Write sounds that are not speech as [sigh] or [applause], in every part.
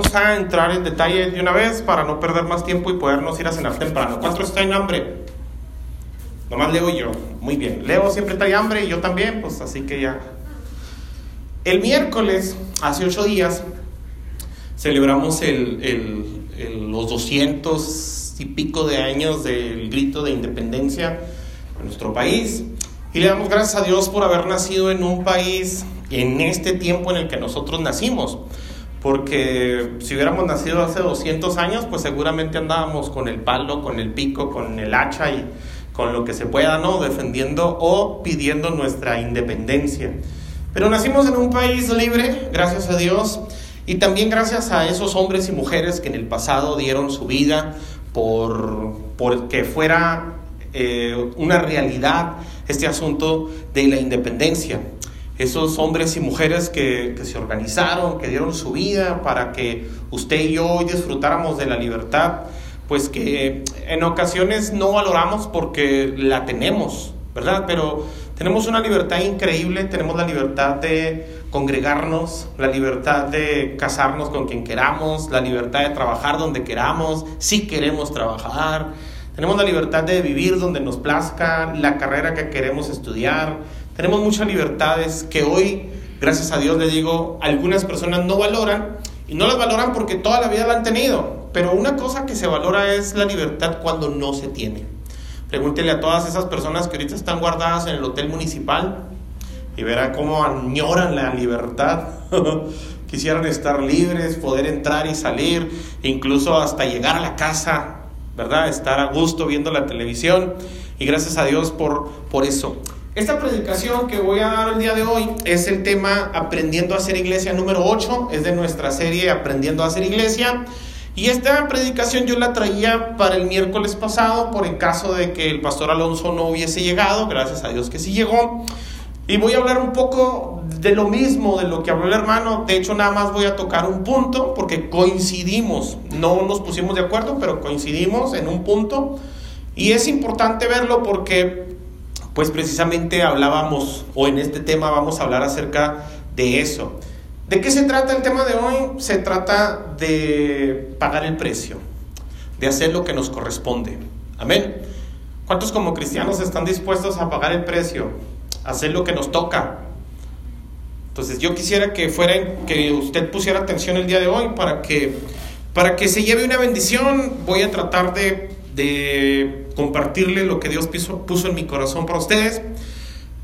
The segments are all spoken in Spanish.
vamos a entrar en detalle de una vez para no perder más tiempo y podernos ir a cenar temprano. ¿Cuántos están en hambre? Nomás Leo y yo. Muy bien. Leo siempre trae hambre y yo también, pues así que ya. El miércoles, hace ocho días, celebramos el, los 200 y pico de años del grito de independencia en nuestro país. Y le damos gracias a Dios por haber nacido en un país en este tiempo en el que nosotros nacimos. Porque si hubiéramos nacido hace 200 años, pues seguramente andábamos con el palo, con el pico, con el hacha y con lo que se pueda, ¿no? Defendiendo o pidiendo nuestra independencia. Pero nacimos en un país libre, gracias a Dios, y también gracias a esos hombres y mujeres que en el pasado dieron su vida por, por que fuera eh, una realidad este asunto de la independencia esos hombres y mujeres que, se organizaron, que dieron su vida para que usted y yo hoy disfrutáramos de la libertad, pues que en ocasiones no valoramos porque la tenemos, ¿verdad? Pero tenemos una libertad increíble, tenemos la libertad de congregarnos, la libertad de casarnos con quien queramos, la libertad de trabajar donde queramos, si queremos trabajar, tenemos la libertad de vivir donde nos plazca, la carrera que queremos estudiar, tenemos muchas libertades que hoy, gracias a Dios, le digo, algunas personas no valoran y no las valoran porque toda la vida la han tenido. Pero una cosa que se valora es la libertad cuando no se tiene. Pregúntele a todas esas personas que ahorita están guardadas en el hotel municipal y verá cómo añoran la libertad. [laughs] Quisieran estar libres, poder entrar y salir, incluso hasta llegar a la casa, ¿verdad? Estar a gusto viendo la televisión. Y gracias a Dios por, por eso. Esta predicación que voy a dar el día de hoy es el tema Aprendiendo a hacer iglesia número 8, es de nuestra serie Aprendiendo a hacer iglesia. Y esta predicación yo la traía para el miércoles pasado por el caso de que el pastor Alonso no hubiese llegado, gracias a Dios que sí llegó. Y voy a hablar un poco de lo mismo, de lo que habló el hermano. De hecho, nada más voy a tocar un punto porque coincidimos. No nos pusimos de acuerdo, pero coincidimos en un punto. Y es importante verlo porque pues precisamente hablábamos, o en este tema vamos a hablar acerca de eso. ¿De qué se trata el tema de hoy? Se trata de pagar el precio, de hacer lo que nos corresponde. Amén. ¿Cuántos como cristianos están dispuestos a pagar el precio, hacer lo que nos toca? Entonces yo quisiera que fuera, que usted pusiera atención el día de hoy para que, para que se lleve una bendición. Voy a tratar de de compartirle lo que Dios puso, en mi corazón para ustedes.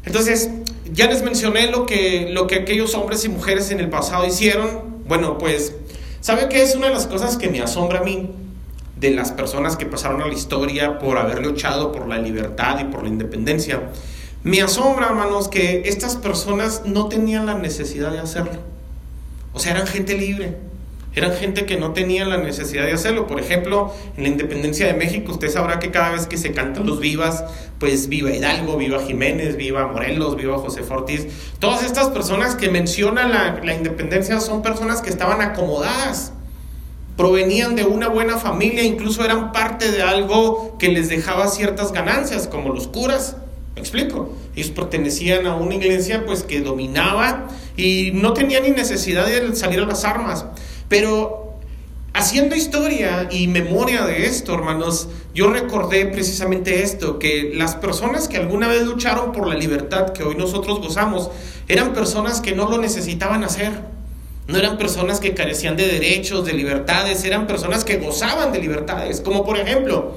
Entonces, ya les mencioné lo que, lo que aquellos hombres y mujeres en el pasado hicieron. Bueno, pues, ¿sabe qué es una de las cosas que me asombra a mí? De las personas que pasaron a la historia por haber luchado por la libertad y por la independencia. Me asombra, hermanos, que estas personas no tenían la necesidad de hacerlo. O sea, eran gente libre. Eran gente que no tenía la necesidad de hacerlo. Por ejemplo, en la independencia de México, usted sabrá que cada vez que se cantan los vivas, pues viva Hidalgo, viva Jiménez, viva Morelos, viva José Fortis. Todas estas personas que mencionan la, la independencia son personas que estaban acomodadas provenían de una buena familia, incluso eran parte de algo que les dejaba ciertas ganancias, como los curas. ¿Me explico? Ellos pertenecían a una iglesia pues que dominaba y no tenían ni necesidad de salir a las armas. Pero haciendo historia y memoria de esto, hermanos, yo recordé precisamente esto, que las personas que alguna vez lucharon por la libertad que hoy nosotros gozamos, eran personas que no lo necesitaban hacer. No eran personas que carecían de derechos, de libertades, eran personas que gozaban de libertades. Como por ejemplo,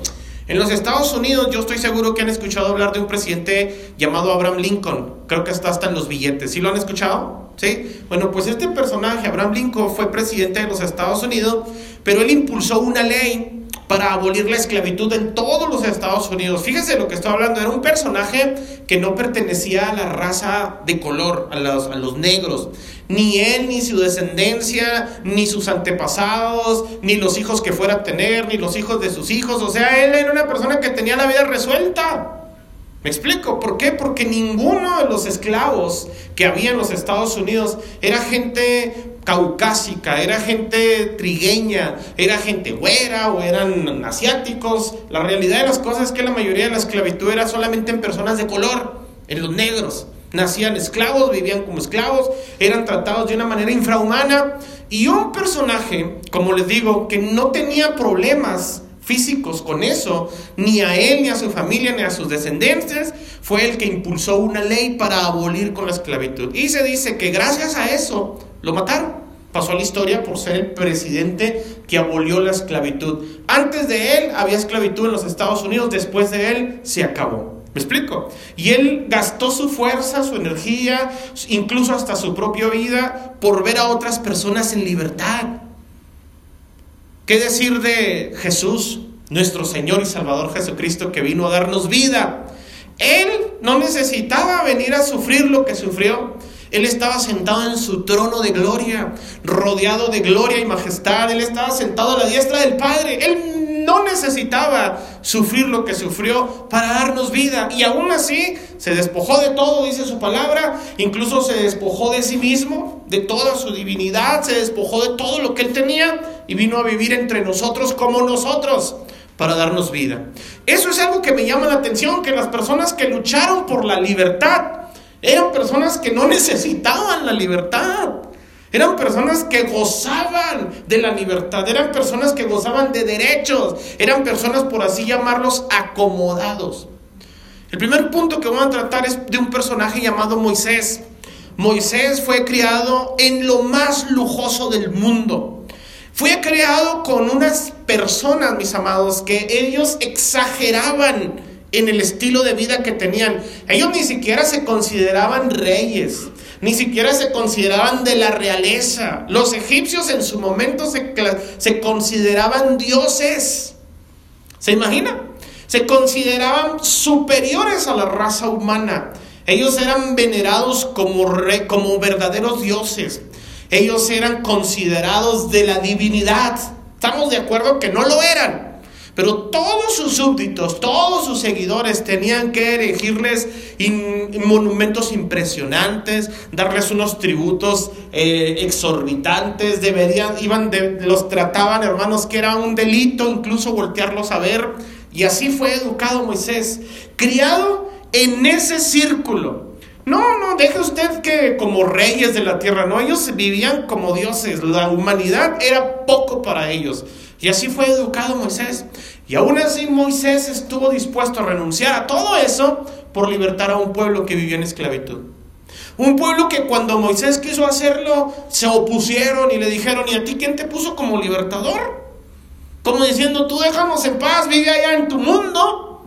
en los Estados Unidos yo estoy seguro que han escuchado hablar de un presidente llamado Abraham Lincoln. Creo que está hasta en los billetes. ¿Sí lo han escuchado? ¿Sí? Bueno, pues este personaje, Abraham Lincoln, fue presidente de los Estados Unidos, pero él impulsó una ley para abolir la esclavitud en todos los Estados Unidos. Fíjese lo que estoy hablando, era un personaje que no pertenecía a la raza de color, a los, a los negros. Ni él, ni su descendencia, ni sus antepasados, ni los hijos que fuera a tener, ni los hijos de sus hijos. O sea, él era una persona que tenía la vida resuelta. ¿Me explico? ¿Por qué? Porque ninguno de los esclavos que había en los Estados Unidos era gente caucásica, era gente trigueña, era gente güera o eran asiáticos. La realidad de las cosas es que la mayoría de la esclavitud era solamente en personas de color, en los negros. nacían esclavos, vivían como esclavos, eran tratados de una manera infrahumana. Y un personaje, como les digo, que no tenía problemas físicos con eso, ni a él, ni a su familia, ni a sus descendientes, fue el que impulsó una ley para abolir con la esclavitud. Y se dice que gracias a eso lo mataron. Pasó a la historia por ser el presidente que abolió la esclavitud. Antes de él había esclavitud en los Estados Unidos, después de él se acabó. ¿Me explico? Y él gastó su fuerza, su energía, incluso hasta su propia vida, por ver a otras personas en libertad. ¿Qué decir de Jesús, nuestro Señor y Salvador Jesucristo, que vino a darnos vida? Él no necesitaba venir a sufrir lo que sufrió. Él estaba sentado en su trono de gloria, rodeado de gloria y majestad. Él estaba sentado a la diestra del Padre. Él no necesitaba sufrir lo que sufrió para darnos vida. Y aún así se despojó de todo, dice su palabra. Incluso se despojó de sí mismo, de toda su divinidad. Se despojó de todo lo que él tenía y vino a vivir entre nosotros como nosotros para darnos vida. Eso es algo que me llama la atención, que las personas que lucharon por la libertad eran personas que no necesitaban la libertad. Eran personas que gozaban de la libertad, eran personas que gozaban de derechos, eran personas, por así llamarlos, acomodados. El primer punto que vamos a tratar es de un personaje llamado Moisés. Moisés fue criado en lo más lujoso del mundo. Fue creado con unas personas, mis amados, que ellos exageraban en el estilo de vida que tenían. Ellos ni siquiera se consideraban reyes, ni siquiera se consideraban de la realeza. Los egipcios en su momento se, se consideraban dioses. ¿Se imagina? Se consideraban superiores a la raza humana. Ellos eran venerados como, como verdaderos dioses. Ellos eran considerados de la divinidad. Estamos de acuerdo que no lo eran. Pero todos sus súbditos, todos sus seguidores tenían que erigirles monumentos impresionantes, darles unos tributos eh, exorbitantes, deberían, iban los trataban, hermanos, que era un delito incluso voltearlos a ver. Y así fue educado Moisés, criado en ese círculo. No, no, deje usted que como reyes de la tierra, no, ellos vivían como dioses, la humanidad era poco para ellos. Y así fue educado Moisés. Y aún así Moisés estuvo dispuesto a renunciar a todo eso por libertar a un pueblo que vivía en esclavitud. Un pueblo que cuando Moisés quiso hacerlo, se opusieron y le dijeron, ¿y a ti quién te puso como libertador? Como diciendo, tú déjanos en paz, vive allá en tu mundo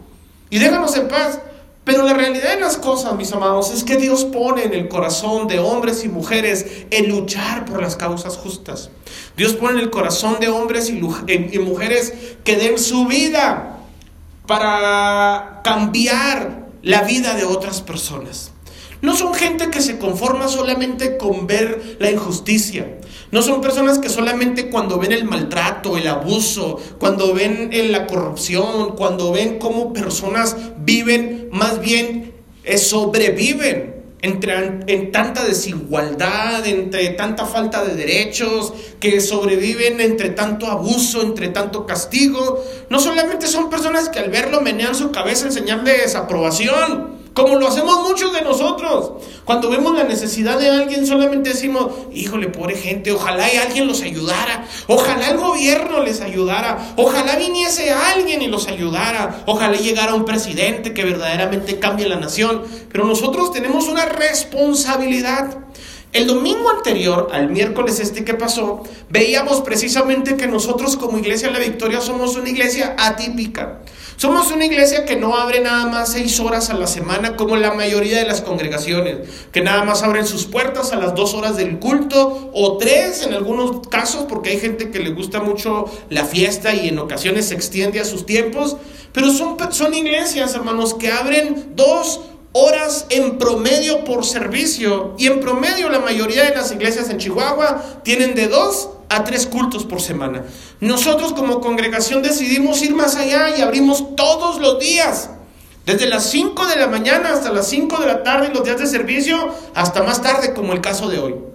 y déjanos en paz. Pero la realidad de las cosas, mis amados, es que Dios pone en el corazón de hombres y mujeres el luchar por las causas justas. Dios pone en el corazón de hombres y, mujeres que den su vida para cambiar la vida de otras personas. No son gente que se conforma solamente con ver la injusticia. No son personas que solamente cuando ven el maltrato, el abuso, cuando ven la corrupción, cuando ven cómo personas viven, más bien eh, sobreviven entre, en tanta desigualdad, entre tanta falta de derechos, que sobreviven entre tanto abuso, entre tanto castigo. No solamente son personas que al verlo menean su cabeza en señal de desaprobación, como lo hacemos muchos de nosotros. Cuando vemos la necesidad de alguien, solamente decimos, híjole, pobre gente, ojalá y alguien los ayudara. Ojalá el gobierno les ayudara. Ojalá viniese alguien y los ayudara. Ojalá llegara un presidente que verdaderamente cambie la nación. Pero nosotros tenemos una responsabilidad. El domingo anterior, al miércoles este que pasó, veíamos precisamente que nosotros como Iglesia de la Victoria somos una iglesia atípica. Somos una iglesia que no abre nada más seis horas a la semana como la mayoría de las congregaciones, que nada más abren sus puertas a las dos horas del culto o tres en algunos casos porque hay gente que le gusta mucho la fiesta y en ocasiones se extiende a sus tiempos, pero son, son iglesias, hermanos, que abren dos horas en promedio por servicio y en promedio la mayoría de las iglesias en Chihuahua tienen de dos a tres cultos por semana. Nosotros como congregación decidimos ir más allá y abrimos todos los días. Desde las 5 de la mañana hasta las 5 de la tarde los días de servicio, hasta más tarde como el caso de hoy.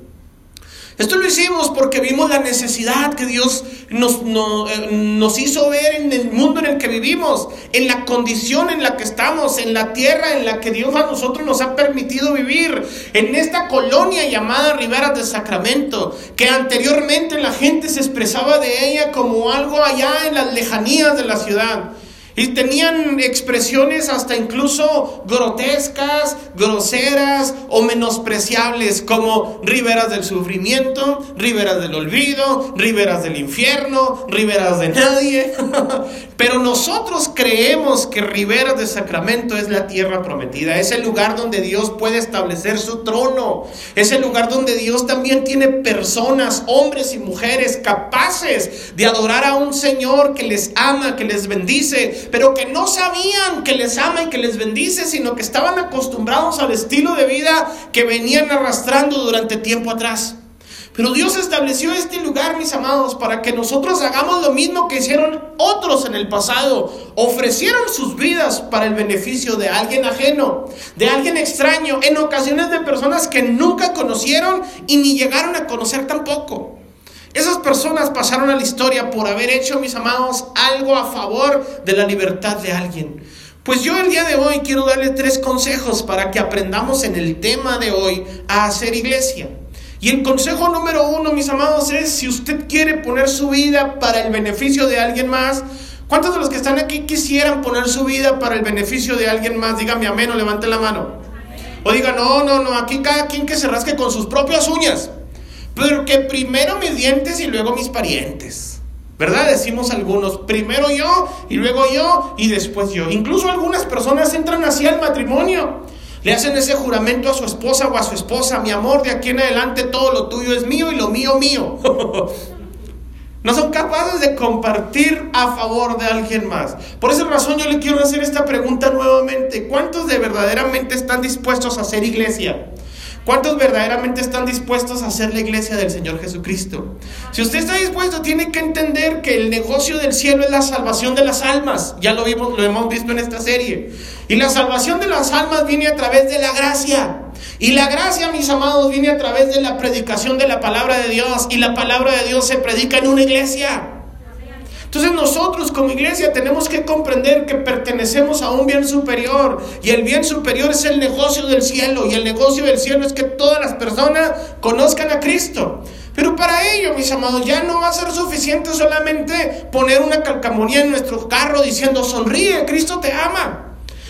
Esto lo hicimos porque vimos la necesidad que Dios nos, eh, nos, hizo ver en el mundo en el que vivimos, en la condición en la que estamos, en la tierra en la que Dios a nosotros nos ha permitido vivir, en esta colonia llamada Rivera de Sacramento, que anteriormente la gente se expresaba de ella como algo allá en las lejanías de la ciudad. Y tenían expresiones hasta incluso grotescas, groseras o menospreciables, como riberas del sufrimiento, riberas del olvido, riberas del infierno, riberas de nadie. [laughs] Pero nosotros creemos que Riberas de Sacramento es la tierra prometida, es el lugar donde Dios puede establecer su trono, es el lugar donde Dios también tiene personas, hombres y mujeres capaces de adorar a un Señor que les ama, que les bendice, pero que no sabían que les ama y que les bendice, sino que estaban acostumbrados al estilo de vida que venían arrastrando durante tiempo atrás. Pero Dios estableció este lugar, mis amados, para que nosotros hagamos lo mismo que hicieron otros en el pasado. Ofrecieron sus vidas para el beneficio de alguien ajeno, de alguien extraño, en ocasiones de personas que nunca conocieron y ni llegaron a conocer tampoco. Esas personas pasaron a la historia por haber hecho, mis amados, algo a favor de la libertad de alguien. Pues yo el día de hoy quiero darle tres consejos para que aprendamos en el tema de hoy a hacer iglesia. Y el consejo número uno, mis amados, es si usted quiere poner su vida para el beneficio de alguien más, ¿cuántos de los que están aquí quisieran poner su vida para el beneficio de alguien más? Dígame amén o levante la mano. O diga, no, no, no, aquí cada quien que se rasque con sus propias uñas. Pero que primero mis dientes y luego mis parientes. ¿Verdad? Decimos algunos, primero yo y luego yo y después yo. Incluso algunas personas entran así al matrimonio. Le hacen ese juramento a su esposa o a su esposa, mi amor, de aquí en adelante todo lo tuyo es mío y lo mío mío. [laughs] no son capaces de compartir a favor de alguien más. Por esa razón yo le quiero hacer esta pregunta nuevamente. ¿Cuántos de verdaderamente están dispuestos a hacer iglesia? ¿Cuántos verdaderamente están dispuestos a hacer la iglesia del Señor Jesucristo? Si usted está dispuesto, tiene que entender que el negocio del cielo es la salvación de las almas. Ya lo vimos, lo hemos visto en esta serie. Y la salvación de las almas viene a través de la gracia. Y la gracia, mis amados, viene a través de la predicación de la palabra de Dios. Y la palabra de Dios se predica en una iglesia. Entonces nosotros como iglesia tenemos que comprender que pertenecemos a un bien superior y el bien superior es el negocio del cielo y el negocio del cielo es que todas las personas conozcan a Cristo. Pero para ello, mis amados, ya no va a ser suficiente solamente poner una calcamonía en nuestro carro diciendo sonríe, Cristo te ama.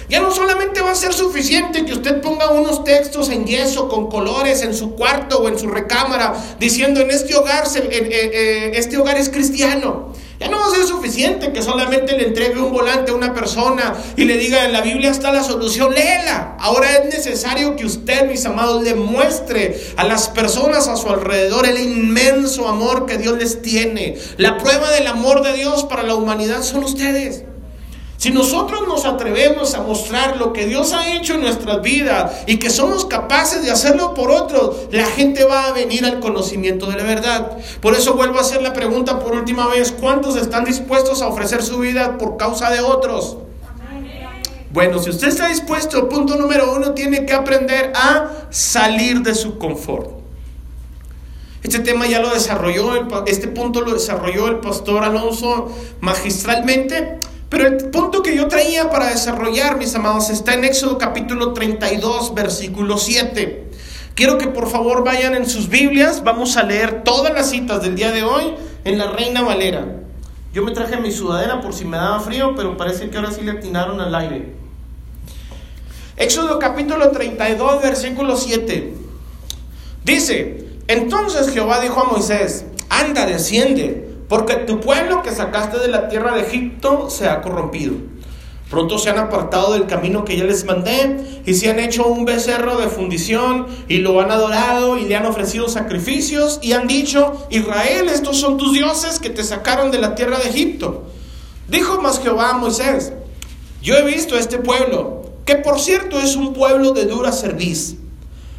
Ya no solamente va a ser suficiente que usted ponga unos textos en yeso con colores en su cuarto o en su recámara diciendo en este hogar, eh, eh, este hogar es cristiano. Ya no va a ser suficiente que solamente le entregue un volante a una persona y le diga en la Biblia está la solución, léela. Ahora es necesario que usted, mis amados, le muestre a las personas a su alrededor el inmenso amor que Dios les tiene. La prueba del amor de Dios para la humanidad son ustedes. Si nosotros nos atrevemos a mostrar lo que Dios ha hecho en nuestras vidas y que somos capaces de hacerlo por otros, la gente va a venir al conocimiento de la verdad. Por eso vuelvo a hacer la pregunta por última vez, ¿cuántos están dispuestos a ofrecer su vida por causa de otros? Bueno, si usted está dispuesto, punto número uno, tiene que aprender a salir de su confort. Este tema ya lo desarrolló, este punto lo desarrolló el pastor Alonso magistralmente. Pero el punto que yo traía para desarrollar, mis amados, está en Éxodo capítulo 32, versículo 7. Quiero que por favor vayan en sus Biblias, vamos a leer todas las citas del día de hoy en la Reina Valera. Yo me traje mi sudadera por si me daba frío, pero parece que ahora sí le atinaron al aire. Éxodo capítulo 32, versículo 7. Dice, entonces Jehová dijo a Moisés, anda, desciende porque tu pueblo que sacaste de la tierra de Egipto se ha corrompido. Pronto se han apartado del camino que ya les mandé y se han hecho un becerro de fundición y lo han adorado y le han ofrecido sacrificios y han dicho, Israel, estos son tus dioses que te sacaron de la tierra de Egipto. Dijo más Jehová a Moisés, yo he visto a este pueblo, que por cierto es un pueblo de dura cerviz.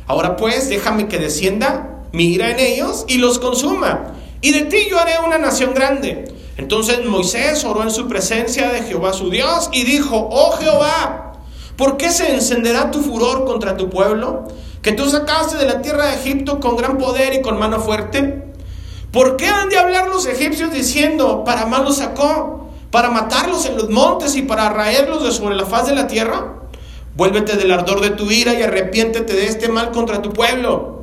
Ahora pues déjame que descienda, mira en ellos y los consuma y de ti yo haré una nación grande. Entonces Moisés oró en su presencia de Jehová su Dios y dijo, oh Jehová, ¿por qué se encenderá tu furor contra tu pueblo? que tú sacaste de la tierra de Egipto con gran poder y con mano fuerte? ¿Por qué han de hablar los egipcios diciendo, para mal los sacó, para matarlos en los montes y para raerlos de sobre la faz de la tierra? Vuélvete del ardor de tu ira y arrepiéntete de este mal contra tu pueblo.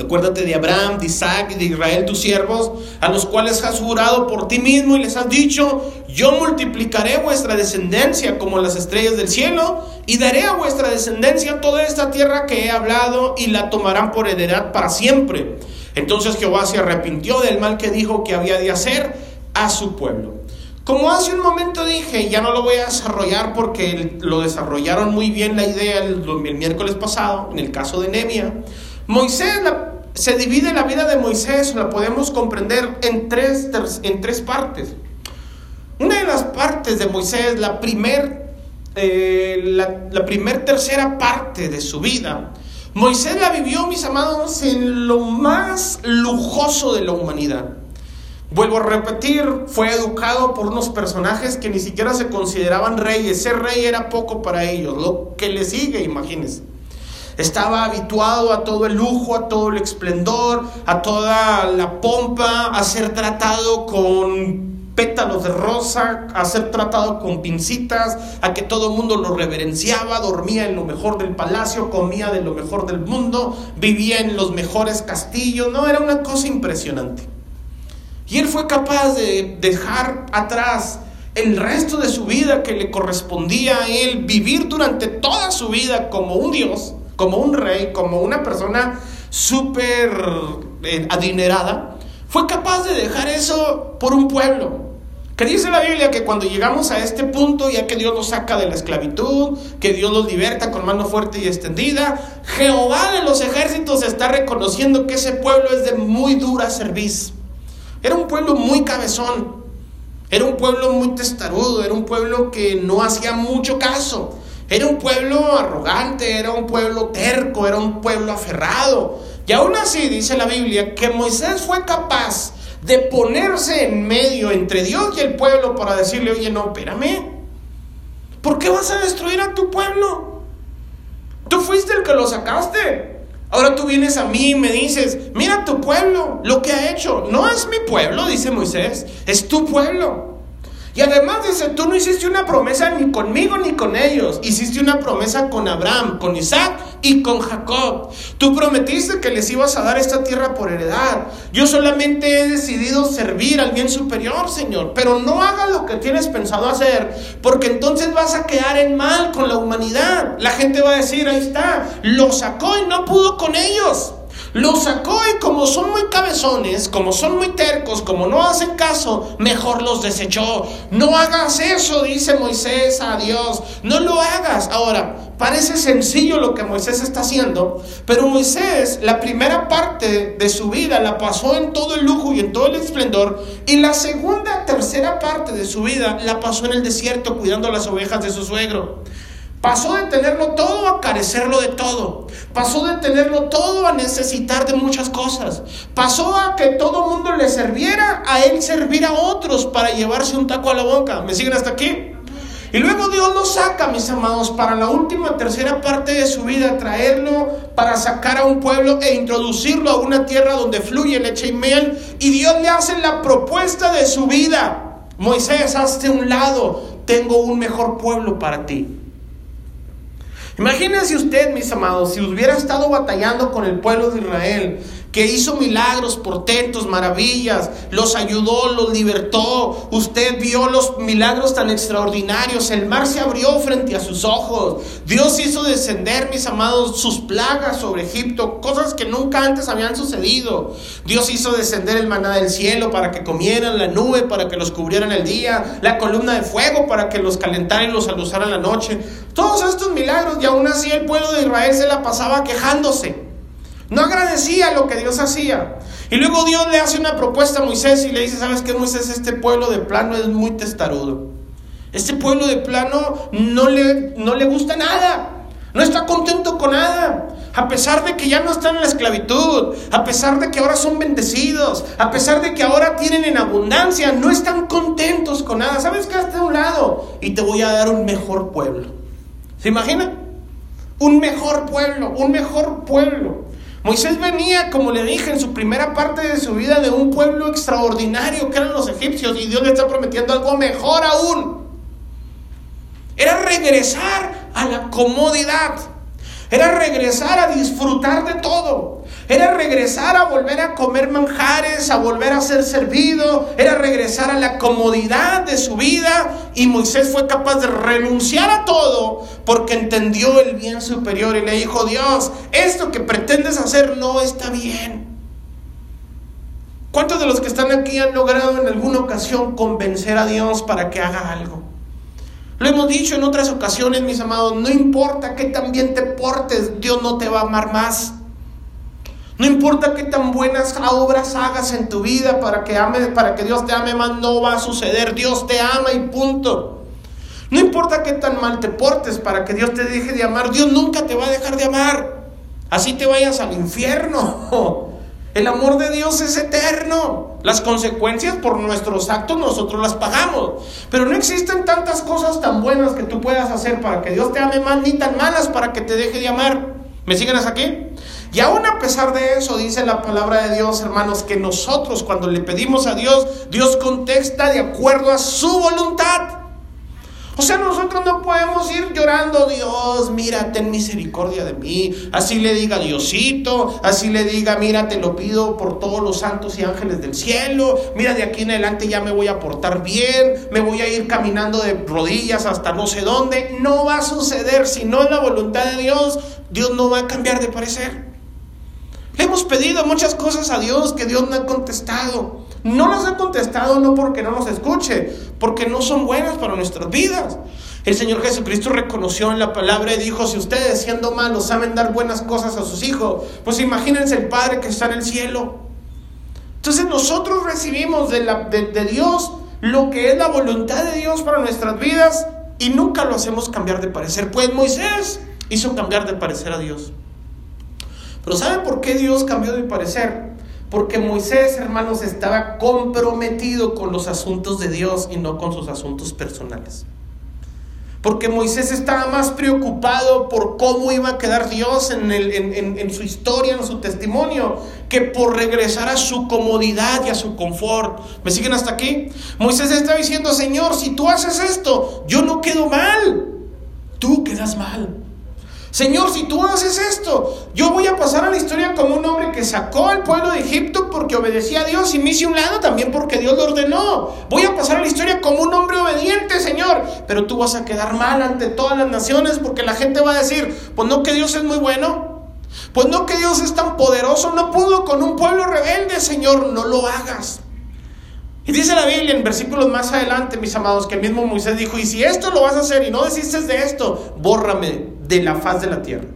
Acuérdate de Abraham, de Isaac y de Israel, tus siervos, a los cuales has jurado por ti mismo y les has dicho, yo multiplicaré vuestra descendencia como las estrellas del cielo y daré a vuestra descendencia toda esta tierra que he hablado y la tomarán por heredad para siempre. Entonces Jehová se arrepintió del mal que dijo que había de hacer a su pueblo. Como hace un momento dije, ya no lo voy a desarrollar porque lo desarrollaron muy bien la idea el, miércoles pasado, en el caso de Nemia. Moisés, se divide la vida de Moisés, la podemos comprender en tres, en tres partes. Una de las partes de Moisés, la primer, eh, la, primer tercera parte de su vida, Moisés la vivió, mis amados, en lo más lujoso de la humanidad. Vuelvo a repetir, fue educado por unos personajes que ni siquiera se consideraban reyes. Ser rey era poco para ellos. Lo que le sigue, imagínense. Estaba habituado a todo el lujo, a todo el esplendor, a toda la pompa, a ser tratado con pétalos de rosa, a ser tratado con pincitas, a que todo el mundo lo reverenciaba, dormía en lo mejor del palacio, comía de lo mejor del mundo, vivía en los mejores castillos, no, era una cosa impresionante. Y él fue capaz de dejar atrás el resto de su vida que le correspondía a él, vivir durante toda su vida como un Dios, como un rey, como una persona súper eh, adinerada, fue capaz de dejar eso por un pueblo. Que dice la Biblia que cuando llegamos a este punto, ya que Dios nos saca de la esclavitud, que Dios nos liberta con mano fuerte y extendida, Jehová de los ejércitos está reconociendo que ese pueblo es de muy dura servicio. Era un pueblo muy cabezón, era un pueblo muy testarudo, era un pueblo que no hacía mucho caso, era un pueblo arrogante, era un pueblo terco, era un pueblo aferrado. Y aún así dice la Biblia que Moisés fue capaz de ponerse en medio entre Dios y el pueblo para decirle, oye, no, espérame, ¿por qué vas a destruir a tu pueblo? Tú fuiste el que lo sacaste. Ahora tú vienes a mí y me dices, mira tu pueblo, lo que ha hecho. No es mi pueblo, dice Moisés, es tu pueblo. Y además dice, tú no hiciste una promesa ni conmigo ni con ellos. Hiciste una promesa con Abraham, con Isaac y con Jacob. Tú prometiste que les ibas a dar esta tierra por heredad. Yo solamente he decidido servir al bien superior, Señor. Pero no hagas lo que tienes pensado hacer, porque entonces vas a quedar en mal con la humanidad. La gente va a decir, ahí está, lo sacó y no pudo con ellos. Los sacó y como son muy cabezones, como son muy tercos, como no hacen caso, mejor los desechó. No hagas eso, dice Moisés a Dios. No lo hagas. Ahora, parece sencillo lo que Moisés está haciendo, pero Moisés la primera parte de su vida la pasó en todo el lujo y en todo el esplendor, y la segunda, tercera parte de su vida la pasó en el desierto cuidando las ovejas de su suegro. Pasó de tenerlo todo a carecerlo de todo. Pasó de tenerlo todo a necesitar de muchas cosas. Pasó a que todo mundo le serviera, a él servir a otros para llevarse un taco a la boca. ¿Me siguen hasta aquí? Y luego Dios lo saca, mis amados, para la última tercera parte de su vida, traerlo para sacar a un pueblo e introducirlo a una tierra donde fluye leche y miel. Y Dios le hace la propuesta de su vida. Moisés, hazte un lado, tengo un mejor pueblo para ti. Imagínense usted, mis amados, si hubiera estado batallando con el pueblo de Israel que hizo milagros, portentos, maravillas, los ayudó, los libertó. Usted vio los milagros tan extraordinarios. El mar se abrió frente a sus ojos. Dios hizo descender, mis amados, sus plagas sobre Egipto, cosas que nunca antes habían sucedido. Dios hizo descender el maná del cielo para que comieran, la nube para que los cubrieran el día, la columna de fuego para que los calentara y los alusaran la noche. Todos estos milagros y aún así el pueblo de Israel se la pasaba quejándose. No agradecía lo que Dios hacía. Y luego Dios le hace una propuesta a Moisés y le dice, ¿sabes qué, Moisés? Este pueblo de plano es muy testarudo. Este pueblo de plano no le, no le gusta nada. No está contento con nada. A pesar de que ya no están en la esclavitud, a pesar de que ahora son bendecidos, a pesar de que ahora tienen en abundancia, no están contentos con nada. ¿Sabes qué? Hasta un lado y te voy a dar un mejor pueblo. ¿Se imagina? un mejor pueblo, un mejor pueblo. Moisés venía, como le dije, en su primera parte de su vida de un pueblo extraordinario que eran los egipcios y Dios le está prometiendo algo mejor aún. Era regresar a la comodidad. Era regresar a disfrutar de todo. Era regresar a volver a comer manjares, a volver a ser servido. Era regresar a la comodidad de su vida. Y Moisés fue capaz de renunciar a todo porque entendió el bien superior y le dijo, Dios, esto que pretendes hacer no está bien. ¿Cuántos de los que están aquí han logrado en alguna ocasión convencer a Dios para que haga algo? Lo hemos dicho en otras ocasiones, mis amados, no importa qué tan bien te portes, Dios no te va a amar más. No importa qué tan buenas obras hagas en tu vida para que, ame, para que Dios te ame más, no va a suceder. Dios te ama y punto. No importa qué tan mal te portes para que Dios te deje de amar, Dios nunca te va a dejar de amar. Así te vayas al infierno. [laughs] El amor de Dios es eterno. Las consecuencias por nuestros actos nosotros las pagamos. Pero no existen tantas cosas tan buenas que tú puedas hacer para que Dios te ame más, ni tan malas para que te deje de amar. ¿Me siguen hasta aquí? Y aún a pesar de eso, dice la palabra de Dios, hermanos, que nosotros cuando le pedimos a Dios, Dios contesta de acuerdo a su voluntad. O sea, nosotros no podemos ir llorando, Dios, mira, ten misericordia de mí. Así le diga Diosito, así le diga, mira, te lo pido por todos los santos y ángeles del cielo. Mira, de aquí en adelante ya me voy a portar bien, me voy a ir caminando de rodillas hasta no sé dónde. No va a suceder, si no es la voluntad de Dios, Dios no va a cambiar de parecer. Hemos pedido muchas cosas a Dios que Dios no ha contestado. No las ha contestado no porque no nos escuche, porque no son buenas para nuestras vidas. El Señor Jesucristo reconoció en la palabra y dijo, si ustedes siendo malos saben dar buenas cosas a sus hijos, pues imagínense el Padre que está en el cielo. Entonces nosotros recibimos de Dios lo que es la voluntad de Dios para nuestras vidas y nunca lo hacemos cambiar de parecer. Pues Moisés hizo cambiar de parecer a Dios. Pero ¿sabe por qué Dios cambió de parecer? Porque Moisés, hermanos, estaba comprometido con los asuntos de Dios y no con sus asuntos personales. Porque Moisés estaba más preocupado por cómo iba a quedar Dios en, su historia, en su testimonio, que por regresar a su comodidad y a su confort. ¿Me siguen hasta aquí? Moisés está diciendo, Señor, si tú haces esto, yo no quedo mal. Tú quedas mal. Señor, si tú haces esto, yo voy a pasar a la historia como un hombre que sacó al pueblo de Egipto porque obedecía a Dios y me hice un lado también porque Dios lo ordenó. Voy a pasar a la historia como un hombre obediente, Señor. Pero tú vas a quedar mal ante todas las naciones porque la gente va a decir, pues no que Dios es muy bueno. Pues no que Dios es tan poderoso, no pudo con un pueblo rebelde, Señor, no lo hagas. Y dice la Biblia en versículos más adelante, mis amados, que el mismo Moisés dijo, y si esto lo vas a hacer y no desistes de esto, bórrame de la faz de la tierra.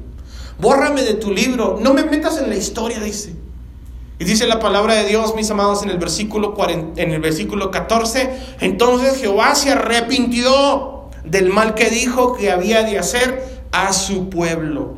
Bórrame de tu libro, no me metas en la historia, dice. Y dice la palabra de Dios, mis amados, en el versículo, 40, en el versículo 14, entonces Jehová se arrepintió del mal que dijo que había de hacer a su pueblo.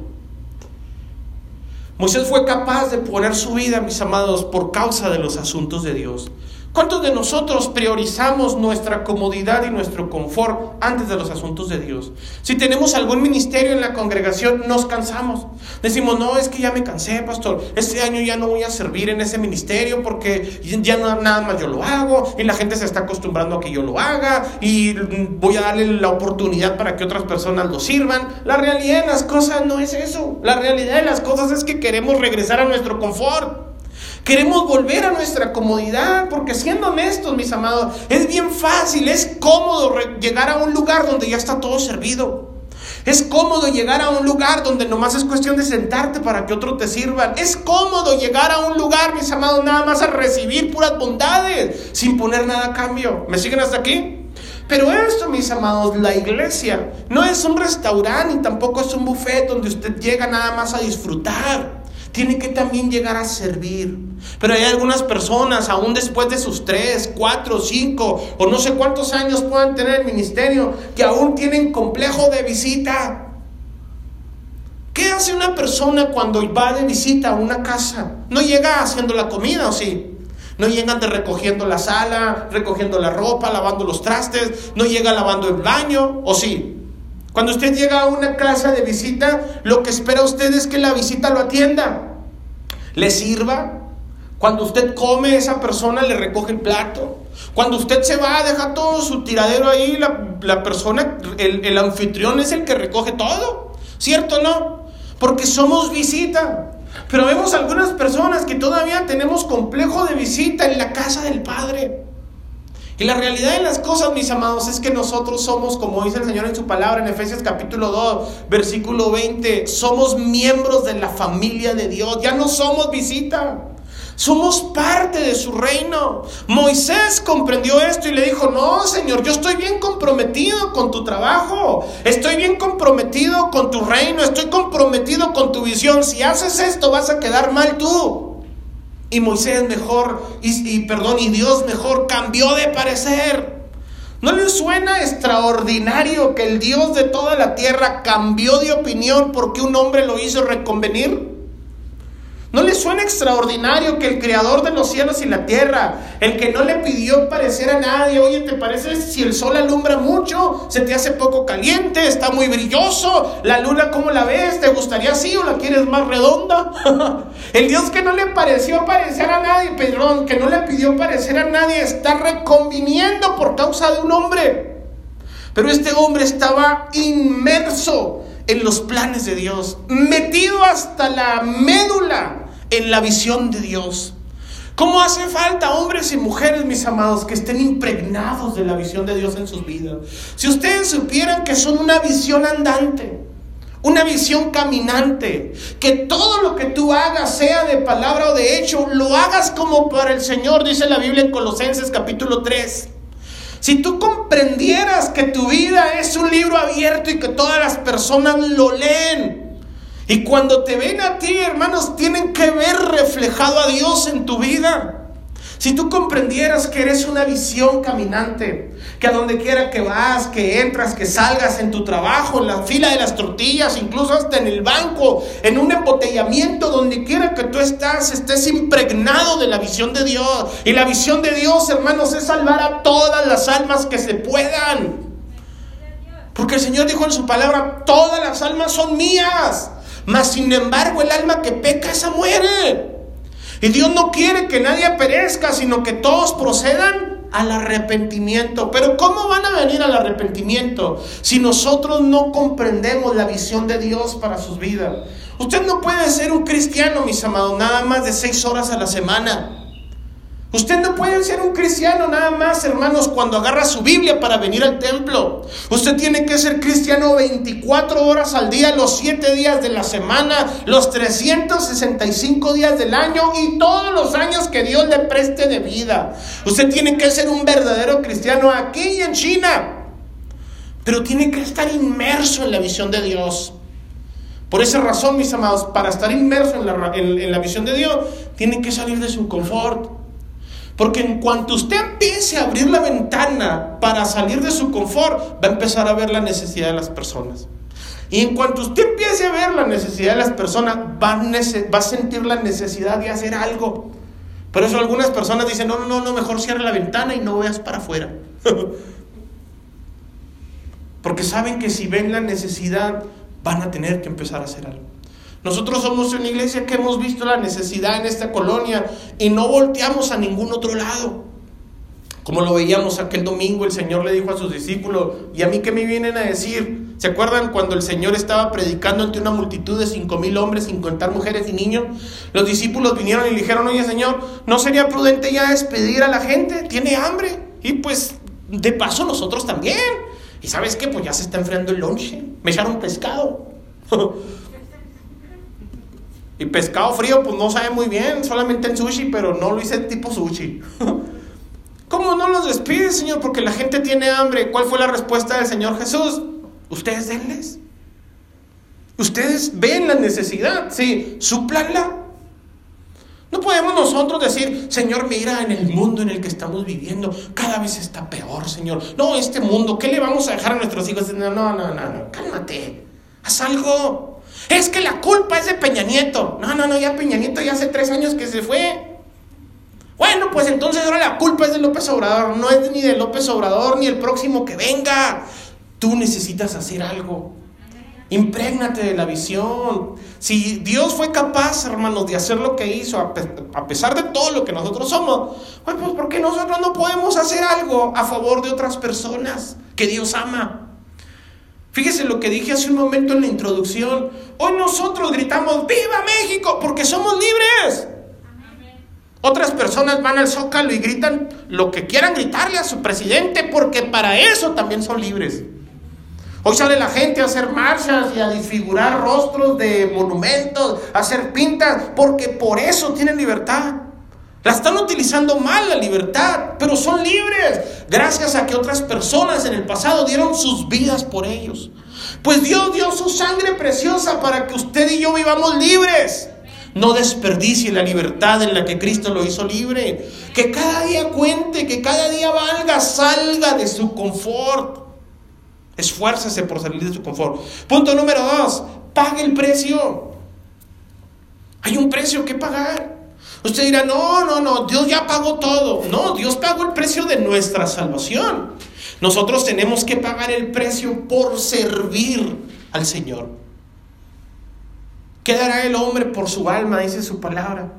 Moisés fue capaz de poner su vida, mis amados, por causa de los asuntos de Dios. ¿Cuántos de nosotros priorizamos nuestra comodidad y nuestro confort antes de los asuntos de Dios? Si tenemos algún ministerio en la congregación, nos cansamos. Decimos, no, es que ya me cansé, pastor. Este año ya no voy a servir en ese ministerio porque ya no, nada más yo lo hago y la gente se está acostumbrando a que yo lo haga y voy a darle la oportunidad para que otras personas lo sirvan. La realidad de las cosas no es eso. La realidad de las cosas es que queremos regresar a nuestro confort. Queremos volver a nuestra comodidad, porque siendo honestos, mis amados, es bien fácil, es cómodo llegar a un lugar donde ya está todo servido. Es cómodo llegar a un lugar donde nomás es cuestión de sentarte para que otro te sirvan. Es cómodo llegar a un lugar, mis amados, nada más a recibir puras bondades, sin poner nada a cambio. ¿Me siguen hasta aquí? Pero esto, mis amados, la iglesia no es un restaurante ni tampoco es un buffet donde usted llega nada más a disfrutar tiene que también llegar a servir. Pero hay algunas personas, aún después de sus tres, cuatro, cinco o no sé cuántos años puedan tener el ministerio, que aún tienen complejo de visita. ¿Qué hace una persona cuando va de visita a una casa? ¿No llega haciendo la comida o sí? No llegan de recogiendo la sala, recogiendo la ropa, lavando los trastes, no llega lavando el baño, ¿o sí? Cuando usted llega a una casa de visita, lo que espera usted es que la visita lo atienda, le sirva. Cuando usted come, esa persona le recoge el plato. Cuando usted se va, deja todo su tiradero ahí, la, persona, el, anfitrión es el que recoge todo. ¿Cierto no? Porque somos visita. Pero vemos algunas personas que todavía tenemos complejo de visita en la casa del Padre. Y la realidad de las cosas, mis amados, es que nosotros somos, como dice el Señor en su palabra en Efesios capítulo 2, versículo 20, somos miembros de la familia de Dios, ya no somos visita. Somos parte de su reino. Moisés comprendió esto y le dijo, no, Señor, yo estoy bien comprometido con tu trabajo. Estoy bien comprometido con tu reino. Estoy comprometido con tu visión. Si haces esto vas a quedar mal tú. Y Moisés mejor, y, perdón, y Dios mejor cambió de parecer. ¿No le suena extraordinario que el Dios de toda la tierra cambió de opinión porque un hombre lo hizo reconvenir? ¿No le suena extraordinario que el creador de los cielos y la tierra, el que no le pidió parecer a nadie, oye, ¿te parece si el sol alumbra mucho? ¿Se te hace poco caliente? ¿Está muy brilloso? ¿La luna cómo la ves? ¿Te gustaría así o la quieres más redonda? [laughs] el Dios que no le pareció parecer a nadie, perdón, que no le pidió parecer a nadie, está reconviniendo por causa de un hombre. Pero este hombre estaba inmerso en los planes de Dios, metido hasta la médula en la visión de Dios. ¿Cómo hace falta hombres y mujeres, mis amados, que estén impregnados de la visión de Dios en sus vidas? Si ustedes supieran que son una visión andante, una visión caminante, que todo lo que tú hagas, sea de palabra o de hecho, lo hagas como para el Señor, dice la Biblia en Colosenses capítulo 3. Si tú comprendieras que tu vida es un libro abierto y que todas las personas lo leen, y cuando te ven a ti, hermanos, tienen que ver reflejado a Dios en tu vida. Si tú comprendieras que eres una visión caminante, que a donde quiera que vas, que entras, que salgas en tu trabajo, en la fila de las tortillas, incluso hasta en el banco, en un embotellamiento, donde quiera que tú estás, estés impregnado de la visión de Dios. Y la visión de Dios, hermanos, es salvar a todas las almas que se puedan. Porque el Señor dijo en su palabra, todas las almas son mías. Mas sin embargo el alma que peca, esa muere. Y Dios no quiere que nadie perezca, sino que todos procedan al arrepentimiento. Pero ¿cómo van a venir al arrepentimiento si nosotros no comprendemos la visión de Dios para sus vidas? Usted no puede ser un cristiano, mis amados, nada más de seis horas a la semana. Usted no puede ser un cristiano nada más, hermanos, cuando agarra su Biblia para venir al templo. Usted tiene que ser cristiano 24 horas al día, los 7 días de la semana, los 365 días del año y todos los años que Dios le preste de vida. Usted tiene que ser un verdadero cristiano aquí y en China. Pero tiene que estar inmerso en la visión de Dios. Por esa razón, mis amados, para estar inmerso en la, en la visión de Dios, tiene que salir de su confort. Porque en cuanto usted empiece a abrir la ventana para salir de su confort, va a empezar a ver la necesidad de las personas. Y en cuanto usted empiece a ver la necesidad de las personas, va a, sentir la necesidad de hacer algo. Por eso algunas personas dicen, no, no, no, mejor cierre la ventana y no veas para afuera. [laughs] Porque saben que si ven la necesidad, van a tener que empezar a hacer algo. Nosotros somos una iglesia que hemos visto la necesidad en esta colonia y no volteamos a ningún otro lado. Como lo veíamos aquel domingo, el Señor le dijo a sus discípulos, ¿y a mí qué me vienen a decir? ¿Se acuerdan cuando el Señor estaba predicando ante una multitud de cinco mil hombres, sin contar mujeres y niños? Los discípulos vinieron y dijeron, oye Señor, ¿no sería prudente ya despedir a la gente? Tiene hambre. Y pues, de paso nosotros también. ¿Y sabes qué? Pues ya se está enfriando el lonche. Me echaron pescado. [laughs] Y pescado frío, pues no sabe muy bien, solamente en sushi, pero no lo hice tipo sushi. [laughs] ¿Cómo no los despide, Señor? Porque la gente tiene hambre. ¿Cuál fue la respuesta del Señor Jesús? Ustedes denles. Ustedes ven la necesidad, sí, suplanla. No podemos nosotros decir, Señor, mira en el mundo en el que estamos viviendo, cada vez está peor, Señor. No, este mundo, ¿qué le vamos a dejar a nuestros hijos? No, no, no, no, cálmate, haz algo. Es que la culpa es de Peña Nieto. No, no, no, ya Peña Nieto ya hace tres años que se fue. Bueno, pues entonces ahora la culpa es de López Obrador. No es ni de López Obrador ni el próximo que venga. Tú necesitas hacer algo. Imprégnate de la visión. Si Dios fue capaz, hermanos, de hacer lo que hizo, a pesar de todo lo que nosotros somos, pues, pues ¿por qué nosotros no podemos hacer algo a favor de otras personas que Dios ama? Fíjese lo que dije hace un momento en la introducción. Hoy nosotros gritamos, ¡Viva México! Porque somos libres. Otras personas van al zócalo y gritan lo que quieran gritarle a su presidente porque para eso también son libres. Hoy sale la gente a hacer marchas y a disfigurar rostros de monumentos, a hacer pintas, porque por eso tienen libertad. La están utilizando mal la libertad, pero son libres, gracias a que otras personas en el pasado dieron sus vidas por ellos. Pues Dios dio su sangre preciosa para que usted y yo vivamos libres. No desperdicie la libertad en la que Cristo lo hizo libre. Que cada día cuente, que cada día valga, salga de su confort. Esfuércese por salir de su confort. Punto número dos, pague el precio. Hay un precio que pagar. Usted dirá, no, no, no, Dios ya pagó todo. No, Dios pagó el precio de nuestra salvación. Nosotros tenemos que pagar el precio por servir al Señor. ¿Qué dará el hombre por su alma? Dice su palabra.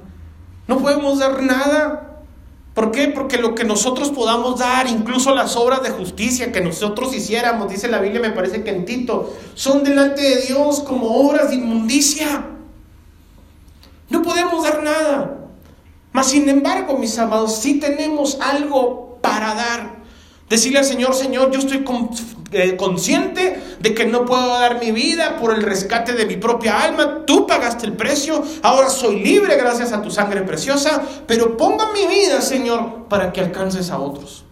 No podemos dar nada. ¿Por qué? Porque lo que nosotros podamos dar, incluso las obras de justicia que nosotros hiciéramos, dice la Biblia, me parece que en Tito, son delante de Dios como obras de inmundicia. No podemos dar nada. Mas sin embargo, mis amados, sí tenemos algo para dar. Decirle al Señor, Señor, yo estoy eh, consciente de que no puedo dar mi vida por el rescate de mi propia alma. Tú pagaste el precio, ahora soy libre gracias a tu sangre preciosa, pero ponga mi vida, Señor, para que alcances a otros.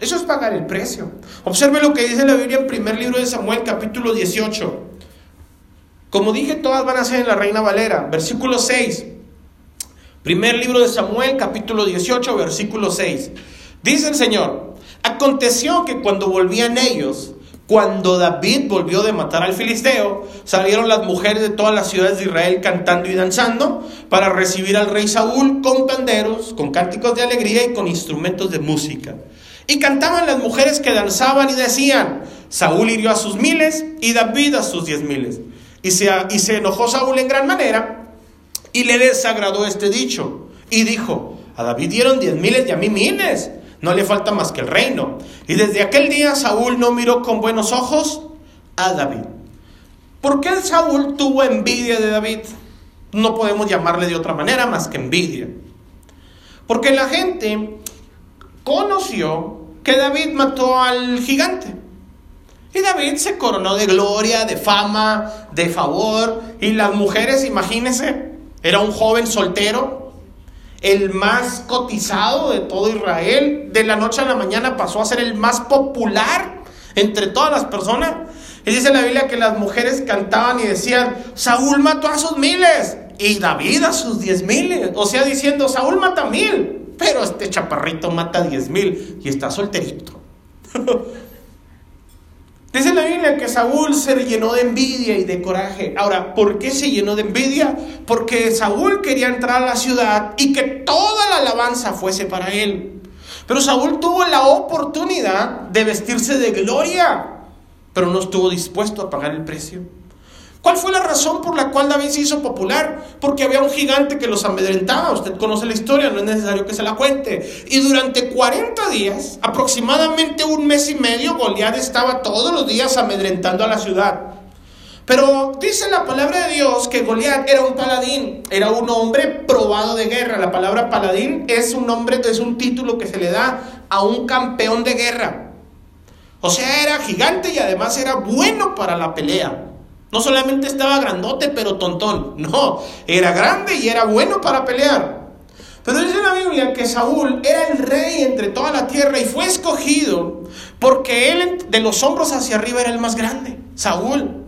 Eso es pagar el precio. Observe lo que dice la Biblia en primer libro de Samuel, capítulo 18. Como dije, todas van a ser en la Reina Valera. Versículo 6. Primer libro de Samuel, capítulo 18, versículo 6. Dice el Señor, aconteció que cuando volvían ellos, cuando David volvió de matar al filisteo, salieron las mujeres de todas las ciudades de Israel cantando y danzando para recibir al rey Saúl con panderos, con cánticos de alegría y con instrumentos de música. Y cantaban las mujeres que danzaban y decían, Saúl hirió a sus miles y David a sus diez miles. Y se, y se enojó Saúl en gran manera y le desagradó este dicho. Y dijo, a David dieron diez miles y a mí miles no le falta más que el reino. Y desde aquel día Saúl no miró con buenos ojos a David. ¿Por qué Saúl tuvo envidia de David? No podemos llamarle de otra manera más que envidia. Porque la gente conoció que David mató al gigante. Y David se coronó de gloria, de fama, de favor. Y las mujeres, imagínense, era un joven soltero, el más cotizado de todo Israel. De la noche a la mañana pasó a ser el más popular entre todas las personas. Y dice la Biblia que las mujeres cantaban y decían, Saúl mató a sus miles y David a sus diez miles. O sea, diciendo, Saúl mata mil, pero este chaparrito mata diez mil y está solterito. [laughs] Dice la Biblia que Saúl se llenó de envidia y de coraje. Ahora, ¿por qué se llenó de envidia? Porque Saúl quería entrar a la ciudad y que toda la alabanza fuese para él. Pero Saúl tuvo la oportunidad de vestirse de gloria, pero no estuvo dispuesto a pagar el precio. ¿Cuál fue la razón por la cual David se hizo popular? Porque había un gigante que los amedrentaba. Usted conoce la historia, no es necesario que se la cuente. Y durante 40 días, aproximadamente un mes y medio, Goliat estaba todos los días amedrentando a la ciudad. Pero dice la palabra de Dios que Goliat era un paladín, era un hombre probado de guerra. La palabra paladín es un nombre, es un título que se le da a un campeón de guerra. O sea, era gigante y además era bueno para la pelea. No solamente estaba grandote, pero tontón. [laughs] No, era grande y era bueno para pelear. Pero dice la Biblia que Saúl era el rey entre toda la tierra y fue escogido porque él de los hombros hacia arriba era el más grande, Saúl.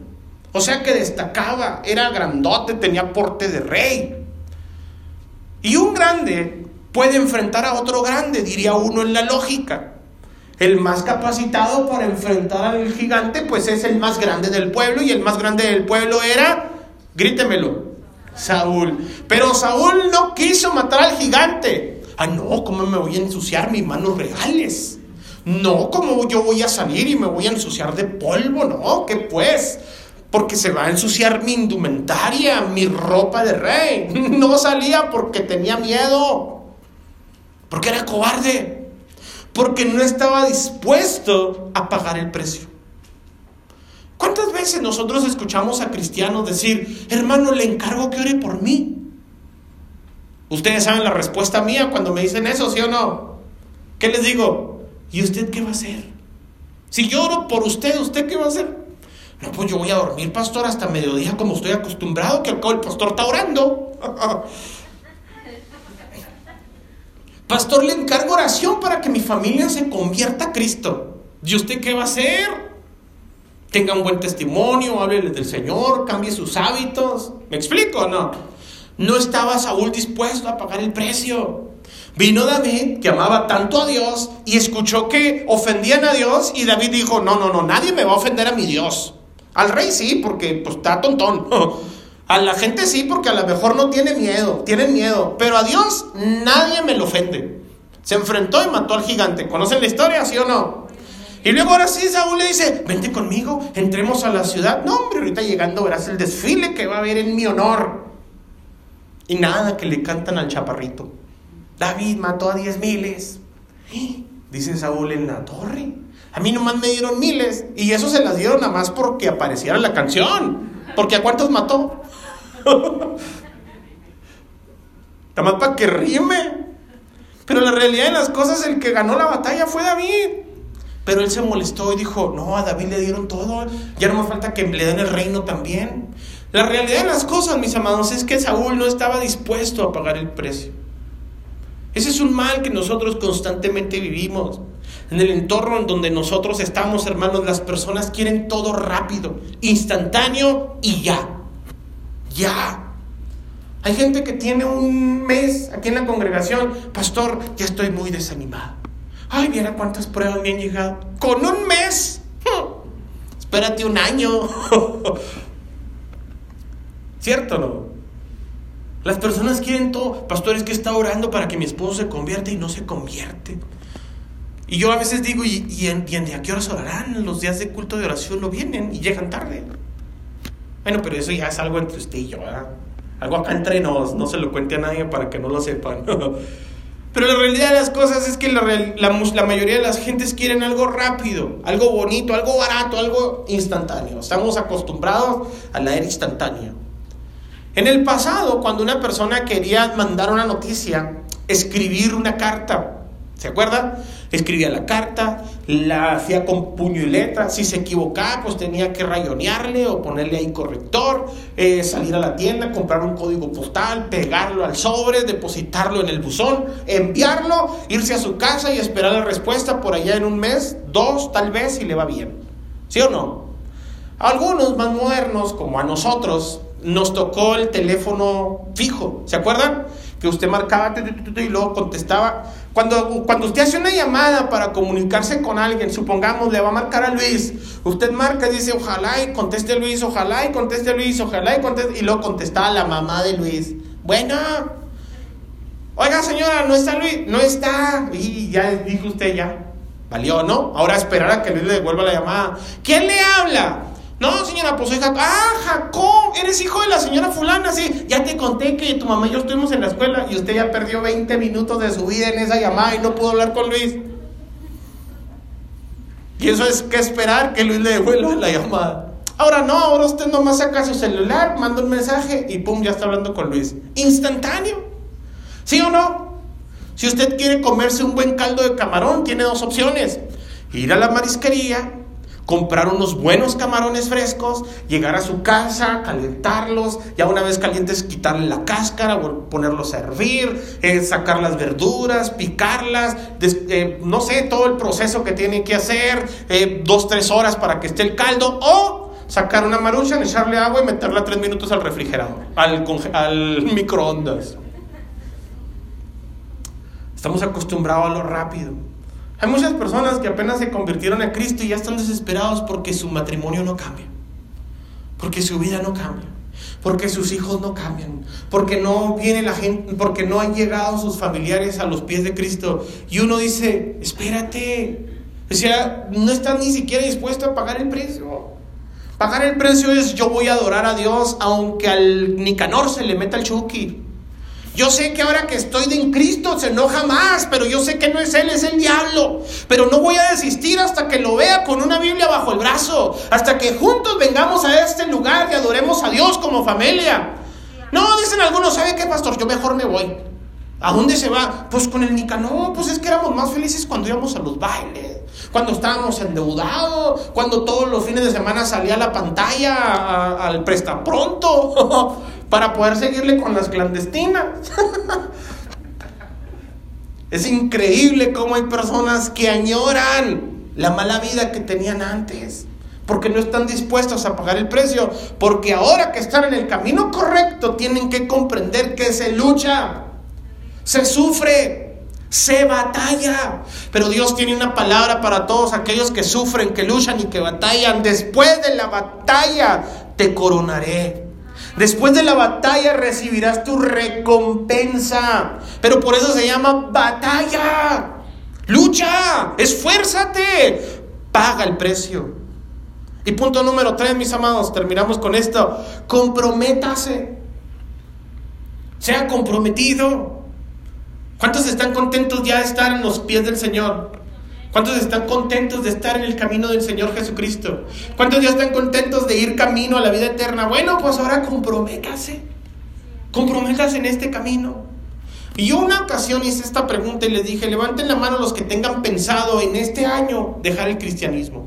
O sea que destacaba, era grandote, tenía porte de rey. Y un grande puede enfrentar a otro grande, diría uno en la lógica. El más capacitado para enfrentar al gigante, pues es el más grande del pueblo, y el más grande del pueblo era, grítemelo, Saúl. Pero Saúl no quiso matar al gigante. Ah, no, ¿cómo me voy a ensuciar mis manos reales? No, como yo voy a salir y me voy a ensuciar de polvo, no, que pues, porque se va a ensuciar mi indumentaria, mi ropa de rey. [laughs] No salía porque tenía miedo, porque era cobarde, porque no estaba dispuesto a pagar el precio. ¿Cuántas veces nosotros escuchamos a cristianos decir, hermano, le encargo que ore por mí? Ustedes saben la respuesta mía cuando me dicen eso, ¿sí o no? ¿Qué les digo? ¿Y usted qué va a hacer? Si yo oro por usted, ¿usted qué va a hacer? No, pues yo voy a dormir, pastor, hasta mediodía como estoy acostumbrado, que el pastor está orando. [laughs] pastor, le encargo oración para que mi familia se convierta a Cristo. ¿Y usted qué va a hacer? Tenga un buen testimonio, háblele del Señor, cambie sus hábitos. ¿Me explico no? No estaba Saúl dispuesto a pagar el precio. Vino David, que amaba tanto a Dios, y escuchó que ofendían a Dios, y David dijo, no, no, no, nadie me va a ofender a mi Dios. Al rey sí, porque pues, está tontón. [laughs] A la gente sí, porque a lo mejor no tiene miedo, tienen miedo. Pero a Dios nadie me lo ofende. Se enfrentó y mató al gigante. ¿Conocen la historia, sí o no? Y luego ahora sí Saúl le dice, vente conmigo, entremos a la ciudad. No, hombre, ahorita llegando verás el desfile que va a haber en mi honor. Y nada, que le cantan al chaparrito. David mató a diez miles. Dice Saúl en la torre. A mí nomás me dieron miles. Y eso se las dieron nada más porque apareciera la canción. Porque a cuántos mató. [laughs] nada más para que rime. Pero la realidad de las cosas, el que ganó la batalla fue David. Pero él se molestó y dijo, no, a David le dieron todo. Ya no más falta que le den el reino también. La realidad de las cosas, mis amados, es que Saúl no estaba dispuesto a pagar el precio. Ese es un mal que nosotros constantemente vivimos. En el entorno en donde nosotros estamos, hermanos, las personas quieren todo rápido, instantáneo y ya. Ya. Hay gente que tiene un mes aquí en la congregación, pastor, ya estoy muy desanimado. Ay, mira cuántas pruebas me han llegado. Con un mes. [laughs] Espérate un año. [laughs] ¿Cierto o no? Las personas quieren todo. Pastor, es que está orando para que mi esposo se convierta y no se convierte. Y yo a veces digo, ¿y, y, en, a qué horas orarán? Los días de culto de oración no vienen y llegan tarde. Bueno, pero eso ya es algo entre usted y yo, ¿verdad? Algo acá entre nos, no se lo cuente a nadie para que no lo sepan. [laughs] Pero la realidad de las cosas es que la, la, la, mayoría de las gentes quieren algo rápido, algo bonito, algo barato, algo instantáneo. Estamos acostumbrados a la era instantánea. En el pasado, cuando una persona quería mandar una noticia, escribir una carta, ¿se acuerda? Escribía la carta, la hacía con puño y letra, si se equivocaba, pues tenía que rayonearle o ponerle ahí corrector, eh, salir a la tienda, comprar un código postal, pegarlo al sobre, depositarlo en el buzón, enviarlo, irse a su casa y esperar la respuesta por allá en un mes, dos tal vez, si le va bien. ¿Sí o no? algunos más modernos, como a nosotros, nos tocó el teléfono fijo, ¿se acuerdan? Que usted marcaba y luego contestaba. Cuando, cuando usted hace una llamada para comunicarse con alguien, supongamos le va a marcar a Luis, usted marca y dice ojalá y conteste a Luis, ojalá y conteste a Luis, ojalá y conteste, y luego contestaba la mamá de Luis. Bueno, oiga señora, ¿no está Luis? No está. Y ya dijo usted ya. Valió, ¿no? Ahora esperar a que Luis le devuelva la llamada. ¿Quién le habla? No, señora, pues soy Jacob. Ah, Jacob, eres hijo de la señora fulana, sí. Ya te conté que tu mamá y yo estuvimos en la escuela y usted ya perdió 20 minutos de su vida en esa llamada y no pudo hablar con Luis. Y eso es que esperar que Luis le devuelva la llamada. Ahora no, ahora usted nomás saca su celular, manda un mensaje y pum, ya está hablando con Luis. Instantáneo. ¿Sí o no? Si usted quiere comerse un buen caldo de camarón, tiene dos opciones. Ir a la marisquería comprar unos buenos camarones frescos, llegar a su casa, calentarlos, ya una vez calientes quitarle la cáscara, ponerlos a hervir, eh, sacar las verduras, picarlas, eh, no sé, todo el proceso que tiene que hacer, eh, dos, tres horas para que esté el caldo, o sacar una marucha, echarle agua y meterla tres minutos al refrigerador, al, al [laughs] microondas. Estamos acostumbrados a lo rápido. Hay muchas personas que apenas se convirtieron a Cristo y ya están desesperados porque su matrimonio no cambia, porque su vida no cambia, porque sus hijos no cambian, porque no viene la gente, porque no han llegado sus familiares a los pies de Cristo. Y uno dice, espérate, O sea, no estás ni siquiera dispuesto a pagar el precio. Pagar el precio es yo voy a adorar a Dios aunque al Nicanor se le meta el chuki. Yo sé que ahora que estoy en Cristo se enoja más, pero yo sé que no es Él, es el diablo. Pero no voy a desistir hasta que lo vea con una Biblia bajo el brazo, hasta que juntos vengamos a este lugar y adoremos a Dios como familia. No, dicen algunos, ¿sabe qué, pastor? Yo mejor me voy. ¿A dónde se va? Pues con el Nicanor, pues es que éramos más felices cuando íbamos a los bailes, cuando estábamos endeudados, cuando todos los fines de semana salía la pantalla al presta pronto. [laughs] para poder seguirle con las clandestinas. [laughs] es increíble cómo hay personas que añoran la mala vida que tenían antes, porque no están dispuestos a pagar el precio, porque ahora que están en el camino correcto tienen que comprender que se lucha, se sufre, se batalla. Pero Dios tiene una palabra para todos aquellos que sufren, que luchan y que batallan. Después de la batalla te coronaré. Después de la batalla recibirás tu recompensa. Pero por eso se llama batalla. Lucha, esfuérzate, paga el precio. Y punto número tres, mis amados, terminamos con esto. Comprométase. Sea comprometido. ¿Cuántos están contentos ya de estar en los pies del Señor? ¿Cuántos están contentos de estar en el camino del Señor Jesucristo? ¿Cuántos ya están contentos de ir camino a la vida eterna? Bueno, pues ahora comprométase. Comprométase en este camino. Y yo una ocasión hice esta pregunta y les dije, levanten la mano los que tengan pensado en este año dejar el cristianismo.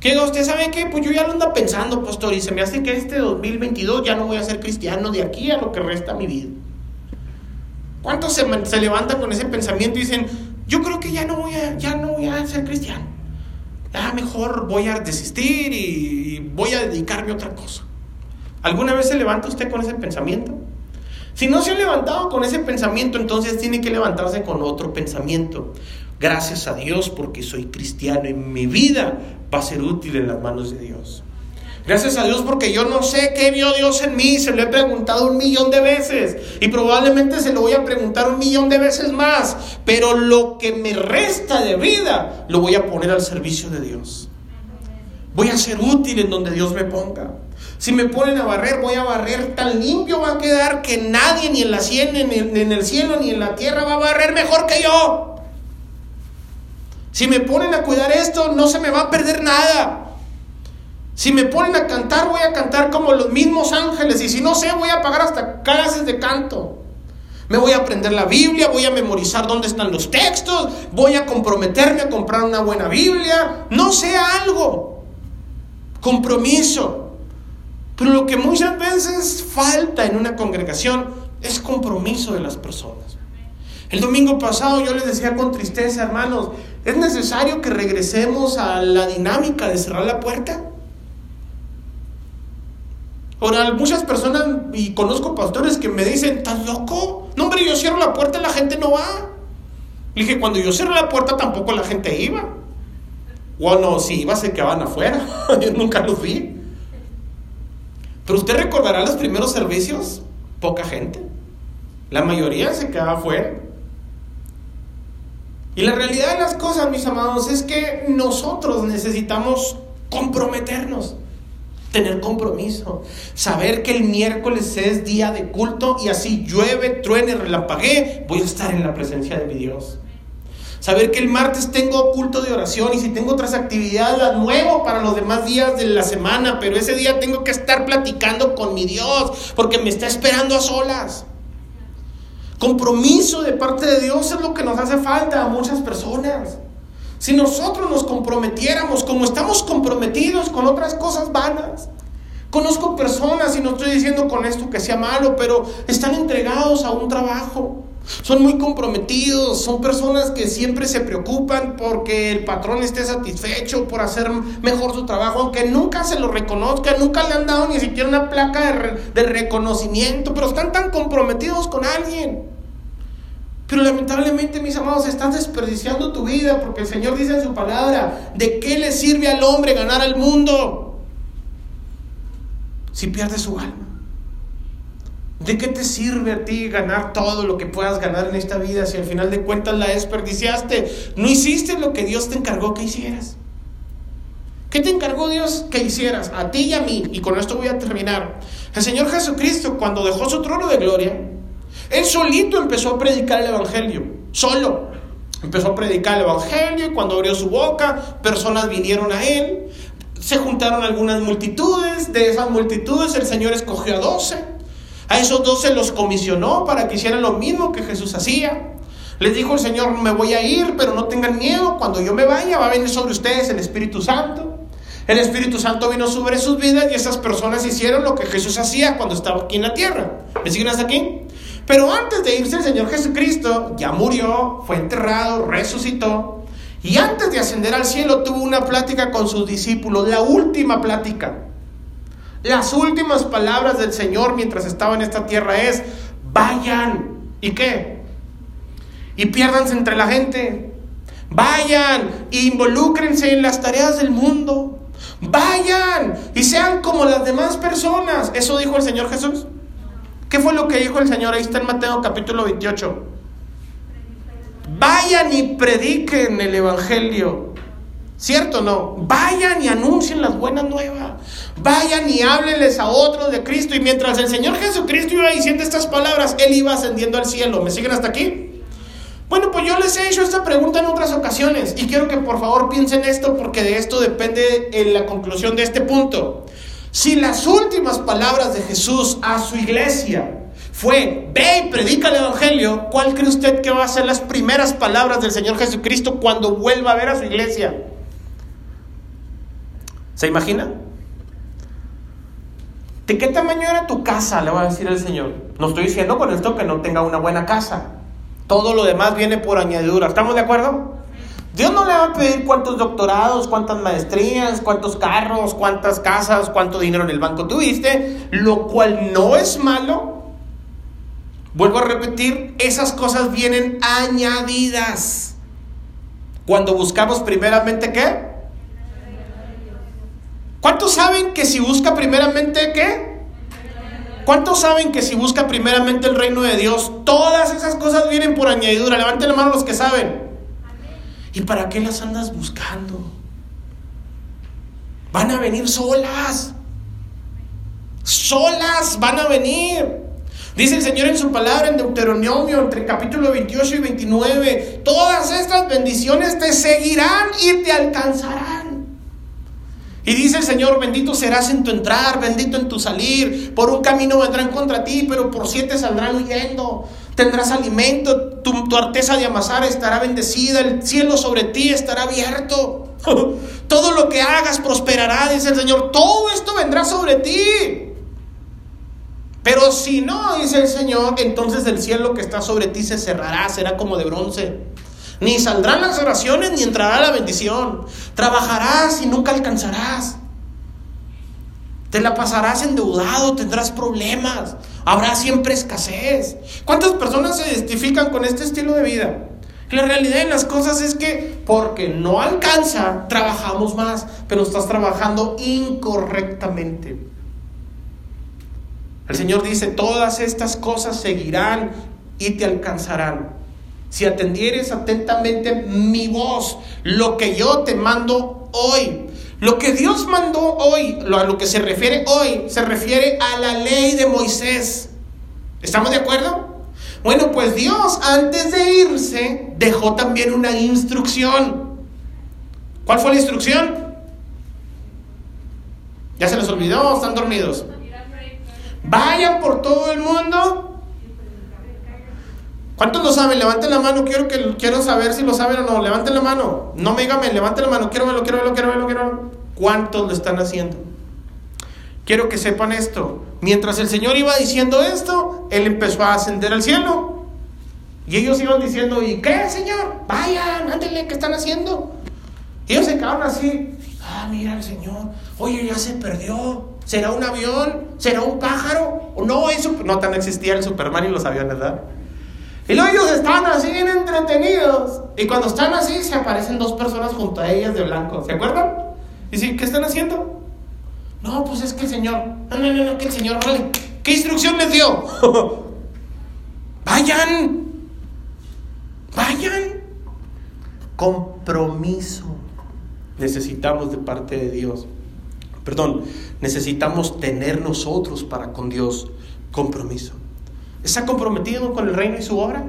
¿Qué? ¿Usted sabe qué? Pues yo ya lo ando pensando, pastor, y se me hace que este 2022 ya no voy a ser cristiano de aquí a lo que resta mi vida. ¿Cuántos se, se levantan con ese pensamiento y dicen, yo creo que ya no voy a, ya no voy a ser cristiano. Ya mejor voy a desistir y voy a dedicarme a otra cosa. ¿Alguna vez se levanta usted con ese pensamiento? Si no se ha levantado con ese pensamiento, entonces tiene que levantarse con otro pensamiento. Gracias a Dios porque soy cristiano y mi vida va a ser útil en las manos de Dios. Gracias a Dios porque yo no sé qué vio Dios en mí, se lo he preguntado un millón de veces y probablemente se lo voy a preguntar un millón de veces más, pero lo que me resta de vida lo voy a poner al servicio de Dios. Voy a ser útil en donde Dios me ponga. Si me ponen a barrer, voy a barrer tan limpio va a quedar que nadie ni en la cielo, ni en el cielo, ni en la tierra va a barrer mejor que yo. Si me ponen a cuidar esto, no se me va a perder nada. Si me ponen a cantar, voy a cantar como los mismos ángeles. Y si no sé, voy a pagar hasta clases de canto. Me voy a aprender la Biblia, voy a memorizar dónde están los textos, voy a comprometerme a comprar una buena Biblia. No sé algo. Compromiso. Pero lo que muchas veces falta en una congregación es compromiso de las personas. El domingo pasado yo les decía con tristeza, hermanos, ¿es necesario que regresemos a la dinámica de cerrar la puerta? Ahora, muchas personas, y conozco pastores que me dicen, ¿estás loco? No, hombre, yo cierro la puerta y la gente no va. Le dije, cuando yo cierro la puerta tampoco la gente iba. Bueno, si iba, se quedaban afuera. [laughs] yo nunca los vi. Pero usted recordará los primeros servicios, poca gente. La mayoría se quedaba afuera. Y la realidad de las cosas, mis amados, es que nosotros necesitamos comprometernos tener compromiso, saber que el miércoles es día de culto y así llueve, truene, relampaguee, voy a estar en la presencia de mi Dios. Saber que el martes tengo culto de oración y si tengo otras actividades las muevo para los demás días de la semana, pero ese día tengo que estar platicando con mi Dios porque me está esperando a solas. Compromiso de parte de Dios es lo que nos hace falta a muchas personas. Si nosotros nos comprometiéramos como estamos comprometidos con otras cosas vanas. Conozco personas, y no estoy diciendo con esto que sea malo, pero están entregados a un trabajo. Son muy comprometidos, son personas que siempre se preocupan porque el patrón esté satisfecho por hacer mejor su trabajo, aunque nunca se lo reconozca, nunca le han dado ni siquiera una placa de, de reconocimiento, pero están tan comprometidos con alguien. Pero lamentablemente, mis amados, estás desperdiciando tu vida porque el Señor dice en su palabra, ¿de qué le sirve al hombre ganar el mundo si pierde su alma? ¿De qué te sirve a ti ganar todo lo que puedas ganar en esta vida si al final de cuentas la desperdiciaste? No hiciste lo que Dios te encargó que hicieras. ¿Qué te encargó Dios que hicieras? A ti y a mí. Y con esto voy a terminar. El Señor Jesucristo, cuando dejó su trono de gloria, Él solito empezó a predicar el Evangelio. Solo. Empezó a predicar el Evangelio y cuando abrió su boca, personas vinieron a Él. Se juntaron algunas multitudes. De esas multitudes el Señor escogió a doce. A esos doce los comisionó para que hicieran lo mismo que Jesús hacía. Les dijo el Señor, me voy a ir, pero no tengan miedo. Cuando yo me vaya, va a venir sobre ustedes el Espíritu Santo. El Espíritu Santo vino sobre sus vidas y esas personas hicieron lo que Jesús hacía cuando estaba aquí en la tierra. ¿Me siguen hasta aquí? Pero antes de irse el Señor Jesucristo ya murió, fue enterrado, resucitó. Y antes de ascender al cielo tuvo una plática con sus discípulos, la última plática. Las últimas palabras del Señor mientras estaba en esta tierra es, vayan. ¿Y qué? Y piérdanse entre la gente. Vayan e involúcrense en las tareas del mundo. Vayan y sean como las demás personas. Eso dijo el Señor Jesús. ¿Qué fue lo que dijo el Señor? Ahí está en Mateo capítulo 28. Vayan y prediquen el Evangelio. ¿Cierto o no? Vayan y anuncien las buenas nuevas. Vayan y háblenles a otros de Cristo. Y mientras el Señor Jesucristo iba diciendo estas palabras, Él iba ascendiendo al cielo. ¿Me siguen hasta aquí? Bueno, pues yo les he hecho esta pregunta en otras ocasiones y quiero que por favor piensen esto porque de esto depende en la conclusión de este punto. Si las últimas palabras de Jesús a su iglesia fue, ve y predica el Evangelio, ¿cuál cree usted que va a ser las primeras palabras del Señor Jesucristo cuando vuelva a ver a su iglesia? ¿Se imagina? ¿De qué tamaño era tu casa? Le va a decir el Señor. No estoy diciendo con esto que no tenga una buena casa. Todo lo demás viene por añadidura. ¿Estamos de acuerdo? Dios no le va a pedir cuántos doctorados, cuántas maestrías, cuántos carros, cuántas casas, cuánto dinero en el banco tuviste, lo cual no es malo. Vuelvo a repetir, esas cosas vienen añadidas. Cuando buscamos primeramente qué? ¿Cuántos saben que si busca primeramente qué? ¿Cuántos saben que si busca primeramente el reino de Dios, todas esas cosas vienen por añadidura? Levanten la mano los que saben. ¿Y para qué las andas buscando? Van a venir solas. Solas van a venir. Dice el Señor en su palabra en Deuteronomio, entre capítulo 28 y 29, todas estas bendiciones te seguirán y te alcanzarán. Y dice el Señor, bendito serás en tu entrar, bendito en tu salir. Por un camino vendrán contra ti, pero por siete saldrán huyendo. Tendrás alimento, tu, tu arteza de amasar estará bendecida, el cielo sobre ti estará abierto. [laughs] Todo lo que hagas prosperará, dice el Señor. Todo esto vendrá sobre ti. Pero si no, dice el Señor, entonces el cielo que está sobre ti se cerrará, será como de bronce. Ni saldrán las oraciones ni entrará la bendición. Trabajarás y nunca alcanzarás. Te la pasarás endeudado, tendrás problemas, habrá siempre escasez. ¿Cuántas personas se identifican con este estilo de vida? La realidad de las cosas es que porque no alcanza, trabajamos más, pero estás trabajando incorrectamente. El Señor dice, todas estas cosas seguirán y te alcanzarán si atendieres atentamente mi voz, lo que yo te mando hoy. Lo que Dios mandó hoy, a lo que se refiere hoy, se refiere a la ley de Moisés. ¿Estamos de acuerdo? Bueno, pues Dios antes de irse dejó también una instrucción. ¿Cuál fue la instrucción? ¿Ya se les olvidó? ¿Están dormidos? Vayan por todo el mundo ¿Cuántos lo saben? Levanten la mano, quiero, que, quiero saber si lo saben o no. Levanten la mano. No me digan, levanten la mano, quiero verlo, quiero verlo, quiero verlo, quiero verlo. ¿Cuántos lo están haciendo? Quiero que sepan esto. Mientras el Señor iba diciendo esto, Él empezó a ascender al cielo. Y ellos iban diciendo, ¿y qué, Señor? Vayan, ándenle, ¿qué están haciendo? Y ellos se quedaron así. Ah, mira el Señor. Oye, ya se perdió. ¿Será un avión? ¿Será un pájaro? No, eso no tan existía el Superman y los aviones, ¿verdad? Y luego ellos están así bien entretenidos. Y cuando están así, se aparecen dos personas junto a ellas de blanco. ¿Se acuerdan? Y sí, ¿qué están haciendo? No, pues es que el Señor. No, no, no, no que el Señor, vale. ¿Qué instrucción les dio? [laughs] vayan, vayan. Compromiso necesitamos de parte de Dios. Perdón, necesitamos tener nosotros para con Dios compromiso. ¿Está comprometido con el reino y su obra?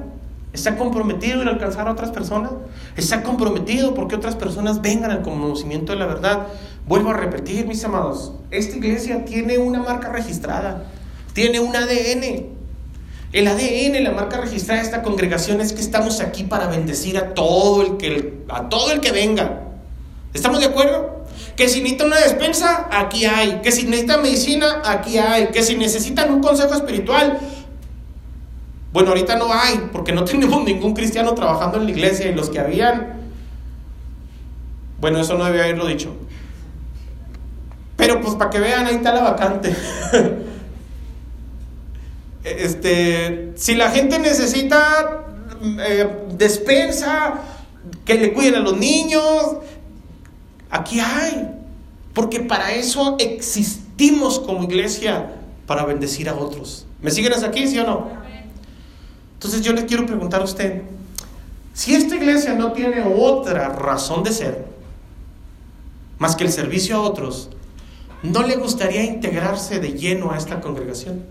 ¿Está comprometido en alcanzar a otras personas? ¿Está comprometido porque otras personas vengan al conocimiento de la verdad? Vuelvo a repetir, mis amados, esta iglesia tiene una marca registrada, tiene un ADN. El ADN, la marca registrada de esta congregación es que estamos aquí para bendecir a todo el que, a todo el que venga. ¿Estamos de acuerdo? Que si necesitan una despensa, aquí hay. Que si necesitan medicina, aquí hay. Que si necesitan un consejo espiritual, bueno, ahorita no hay, porque no [laughs] tenemos ningún cristiano trabajando en la iglesia y los que habían, bueno, eso no debía haberlo dicho. Pero pues para que vean, ahí está la vacante. [laughs] este, si la gente necesita eh, despensa, que le cuiden a los niños, aquí hay. Porque para eso existimos como iglesia, para bendecir a otros. ¿Me siguen hasta aquí, sí o no? Entonces yo le quiero preguntar a usted, si esta iglesia no tiene otra razón de ser, más que el servicio a otros, ¿no le gustaría integrarse de lleno a esta congregación?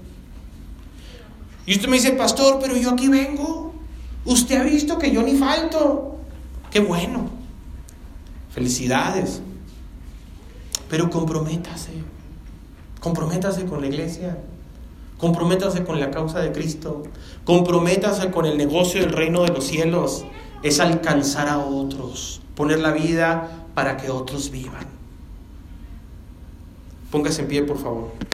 Y usted me dice, pastor, pero yo aquí vengo. Usted ha visto que yo ni falto. Qué bueno. Felicidades. Pero comprométase. Comprométase con la iglesia. Comprométase con la causa de Cristo. Comprométase con el negocio del reino de los cielos. Es alcanzar a otros. Poner la vida para que otros vivan. Póngase en pie, por favor.